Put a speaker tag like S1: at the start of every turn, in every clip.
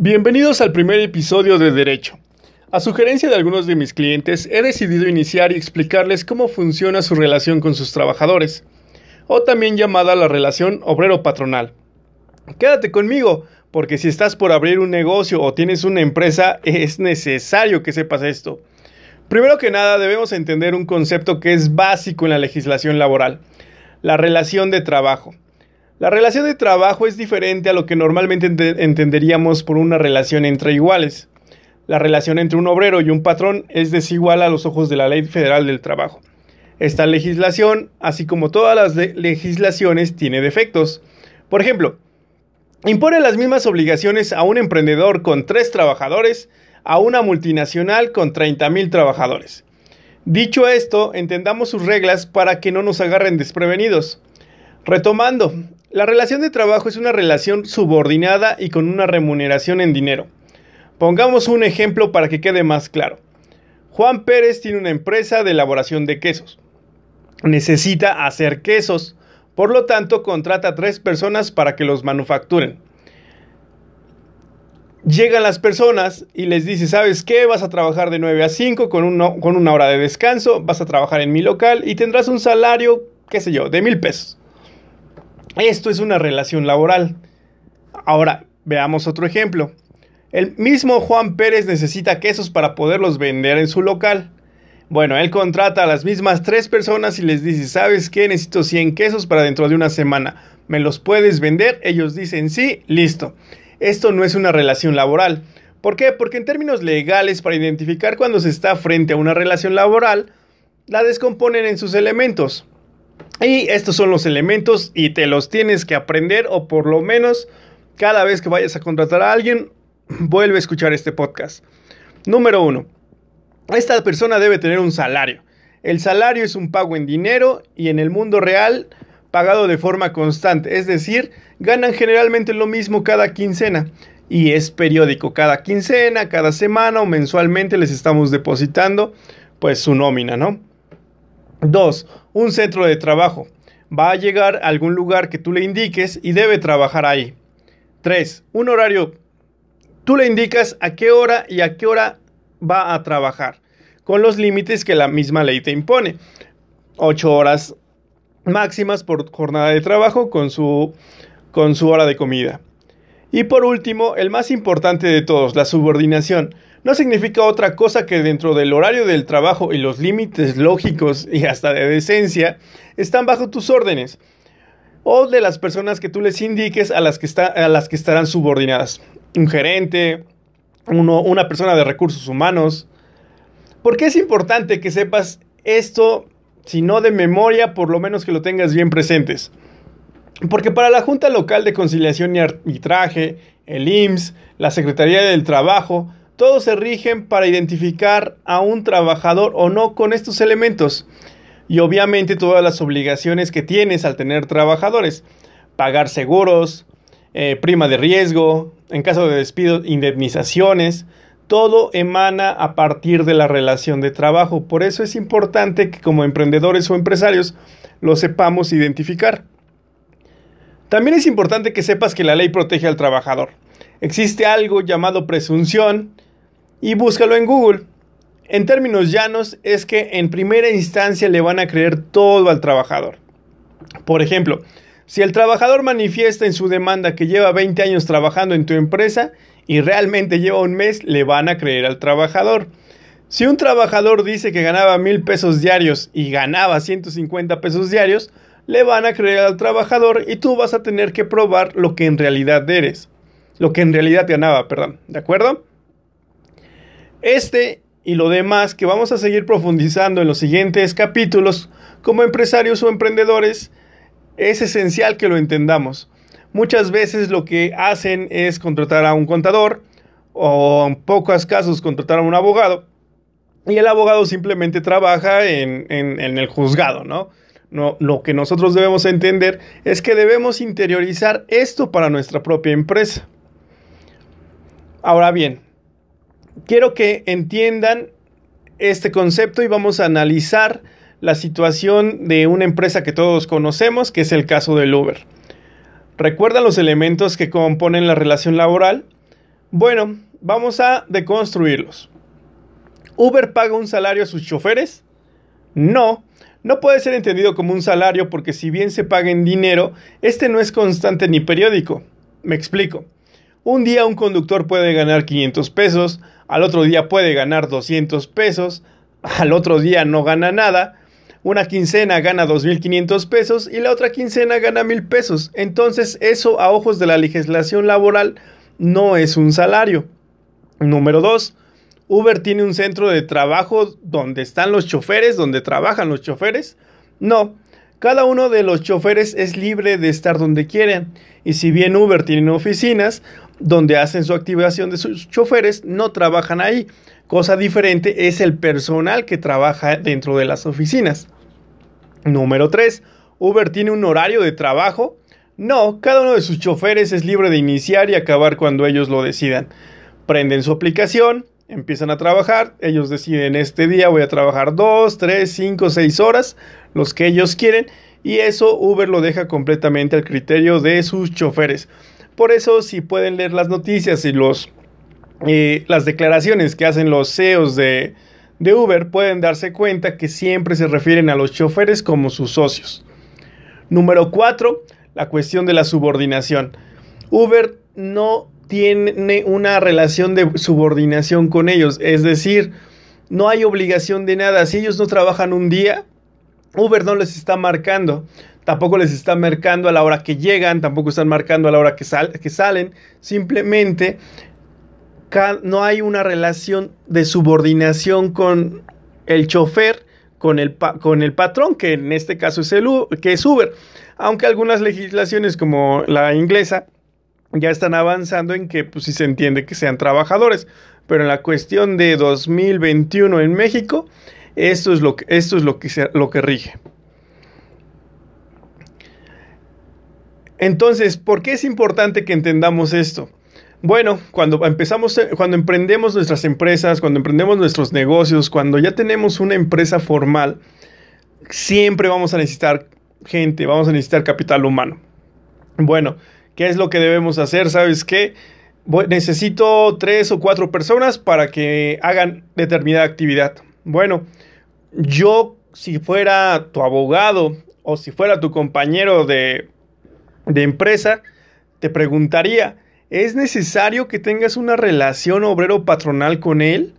S1: Bienvenidos al primer episodio de Derecho. A sugerencia de algunos de mis clientes, he decidido iniciar y explicarles cómo funciona su relación con sus trabajadores, o también llamada la relación obrero-patronal. Quédate conmigo, porque si estás por abrir un negocio o tienes una empresa, es necesario que sepas esto. Primero que nada, debemos entender un concepto que es básico en la legislación laboral, la relación de trabajo. La relación de trabajo es diferente a lo que normalmente entenderíamos por una relación entre iguales. La relación entre un obrero y un patrón es desigual a los ojos de la Ley Federal del Trabajo. Esta legislación, así como todas las legislaciones, tiene defectos. Por ejemplo, impone las mismas obligaciones a un emprendedor con tres trabajadores a una multinacional con 30.000 trabajadores. Dicho esto, entendamos sus reglas para que no nos agarren desprevenidos. Retomando, la relación de trabajo es una relación subordinada y con una remuneración en dinero. Pongamos un ejemplo para que quede más claro. Juan Pérez tiene una empresa de elaboración de quesos. Necesita hacer quesos, por lo tanto contrata a tres personas para que los manufacturen. Llegan las personas y les dice, ¿sabes qué? Vas a trabajar de 9 a 5 con, con una hora de descanso, vas a trabajar en mi local y tendrás un salario, qué sé yo, de mil pesos. Esto es una relación laboral. Ahora, veamos otro ejemplo. El mismo Juan Pérez necesita quesos para poderlos vender en su local. Bueno, él contrata a las mismas tres personas y les dice, ¿sabes qué? Necesito 100 quesos para dentro de una semana. ¿Me los puedes vender? Ellos dicen, sí, listo. Esto no es una relación laboral. ¿Por qué? Porque en términos legales, para identificar cuando se está frente a una relación laboral, la descomponen en sus elementos. Y estos son los elementos y te los tienes que aprender o por lo menos cada vez que vayas a contratar a alguien, vuelve a escuchar este podcast. Número uno, esta persona debe tener un salario. El salario es un pago en dinero y en el mundo real pagado de forma constante, es decir, ganan generalmente lo mismo cada quincena y es periódico, cada quincena, cada semana o mensualmente les estamos depositando pues su nómina, ¿no? 2. Un centro de trabajo. Va a llegar a algún lugar que tú le indiques y debe trabajar ahí. 3. Un horario. Tú le indicas a qué hora y a qué hora va a trabajar, con los límites que la misma ley te impone. 8 horas máximas por jornada de trabajo con su, con su hora de comida. Y por último, el más importante de todos, la subordinación no significa otra cosa que dentro del horario del trabajo y los límites lógicos y hasta de decencia están bajo tus órdenes o de las personas que tú les indiques a las que, a las que estarán subordinadas. Un gerente, uno, una persona de recursos humanos. ¿Por qué es importante que sepas esto, si no de memoria, por lo menos que lo tengas bien presentes? Porque para la Junta Local de Conciliación y Arbitraje, el IMSS, la Secretaría del Trabajo, todos se rigen para identificar a un trabajador o no con estos elementos. Y obviamente todas las obligaciones que tienes al tener trabajadores. Pagar seguros, eh, prima de riesgo, en caso de despido, indemnizaciones. Todo emana a partir de la relación de trabajo. Por eso es importante que como emprendedores o empresarios lo sepamos identificar. También es importante que sepas que la ley protege al trabajador. Existe algo llamado presunción y búscalo en Google. En términos llanos, es que en primera instancia le van a creer todo al trabajador. Por ejemplo, si el trabajador manifiesta en su demanda que lleva 20 años trabajando en tu empresa y realmente lleva un mes, le van a creer al trabajador. Si un trabajador dice que ganaba mil pesos diarios y ganaba 150 pesos diarios, le van a creer al trabajador y tú vas a tener que probar lo que en realidad eres. Lo que en realidad ganaba, perdón. ¿De acuerdo? Este y lo demás que vamos a seguir profundizando en los siguientes capítulos como empresarios o emprendedores es esencial que lo entendamos. Muchas veces lo que hacen es contratar a un contador o en pocos casos contratar a un abogado y el abogado simplemente trabaja en, el juzgado, ¿no? ¿no? Lo que nosotros debemos entender es que debemos interiorizar esto para nuestra propia empresa. Ahora bien, quiero que entiendan este concepto y vamos a analizar la situación de una empresa que todos conocemos, que es el caso del Uber. ¿Recuerdan los elementos que componen la relación laboral? Bueno, vamos a deconstruirlos. ¿Uber paga un salario a sus choferes? No, no puede ser entendido como un salario porque si bien se paga en dinero, este no es constante ni periódico. Me explico. Un día un conductor puede ganar 500 pesos, al otro día puede ganar 200 pesos, al otro día no gana nada, una quincena gana 2.500 pesos y la otra quincena gana 1.000 pesos. Entonces eso a ojos de la legislación laboral no es un salario. Número 2. Uber tiene un centro de trabajo donde están los choferes, donde trabajan los choferes. No, cada uno de los choferes es libre de estar donde quieran. Y si bien Uber tiene oficinas donde hacen su activación de sus choferes, no trabajan ahí. Cosa diferente es el personal que trabaja dentro de las oficinas. Número 3. Uber tiene un horario de trabajo. No, cada uno de sus choferes es libre de iniciar y acabar cuando ellos lo decidan. Prenden su aplicación, empiezan a trabajar, ellos deciden este día voy a trabajar 2, 3, 5, 6 horas, los que ellos quieren, y eso Uber lo deja completamente al criterio de sus choferes. Por eso si pueden leer las noticias y los, eh, las declaraciones que hacen los CEOs de, de Uber, pueden darse cuenta que siempre se refieren a los choferes como sus socios. Número 4, la cuestión de la subordinación. Uber no tiene una relación de subordinación con ellos, es decir, no hay obligación de nada. Si ellos no trabajan un día, Uber no les está marcando, tampoco les está marcando a la hora que llegan, tampoco están marcando a la hora que, salen, simplemente no hay una relación de subordinación con el chofer, con el, con el patrón, que en este caso es, el, que es Uber. Aunque algunas legislaciones como la inglesa ya están avanzando en que pues sí se entiende que sean trabajadores, pero en la cuestión de 2021 en México, esto es lo que, esto es lo que, lo que rige. Entonces, ¿por qué es importante que entendamos esto? Bueno, cuando empezamos, cuando emprendemos nuestras empresas, cuando emprendemos nuestros negocios, cuando ya tenemos una empresa formal, siempre vamos a necesitar gente, vamos a necesitar capital humano. Bueno, ¿Qué es lo que debemos hacer? ¿Sabes qué? necesito tres o cuatro personas para que hagan determinada actividad. Bueno, yo si fuera tu abogado o si fuera tu compañero de, de empresa, te preguntaría, ¿es necesario que tengas una relación obrero-patronal con él?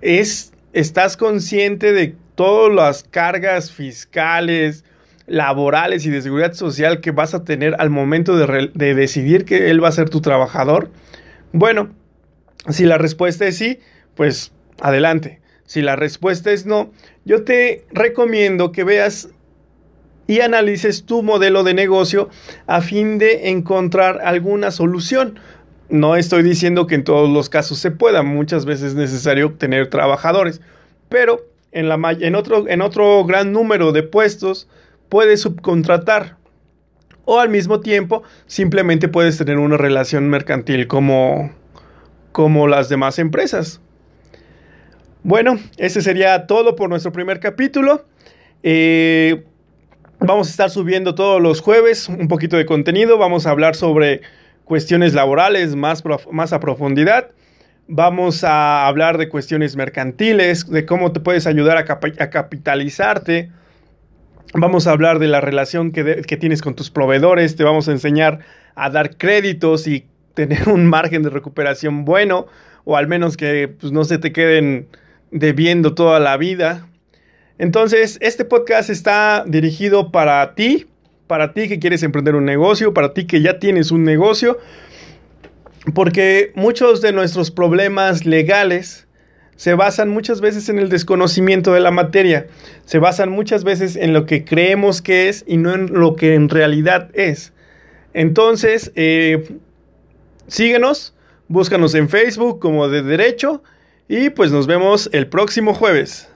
S1: ¿Es, ¿Estás consciente de todas las cargas fiscales, laborales y de seguridad social que vas a tener al momento de, decidir que él va a ser tu trabajador? Bueno, si la respuesta es sí, pues adelante. Si la respuesta es no, yo te recomiendo que veas y analices tu modelo de negocio a fin de encontrar alguna solución. No estoy diciendo que en todos los casos se pueda, muchas veces es necesario tener trabajadores, pero en, la, en, otro, en otro gran número de puestos puedes subcontratar. O al mismo tiempo, simplemente puedes tener una relación mercantil como, como las demás empresas. Bueno, ese sería todo por nuestro primer capítulo. Eh, vamos a estar subiendo todos los jueves un poquito de contenido. Vamos a hablar sobre cuestiones laborales más, más a profundidad. Vamos a hablar de cuestiones mercantiles, de cómo te puedes ayudar a, capitalizarte Vamos a hablar de la relación que, tienes con tus proveedores, te vamos a enseñar a dar créditos y tener un margen de recuperación bueno, o al menos que pues, no se te queden debiendo toda la vida. Entonces, este podcast está dirigido para ti, para ti que quieres emprender un negocio, para ti que ya tienes un negocio, porque muchos de nuestros problemas legales se basan muchas veces en el desconocimiento de la materia, se basan muchas veces en lo que creemos que es y no en lo que en realidad es. Entonces, eh, síguenos, búscanos en Facebook como de derecho y pues nos vemos el próximo jueves.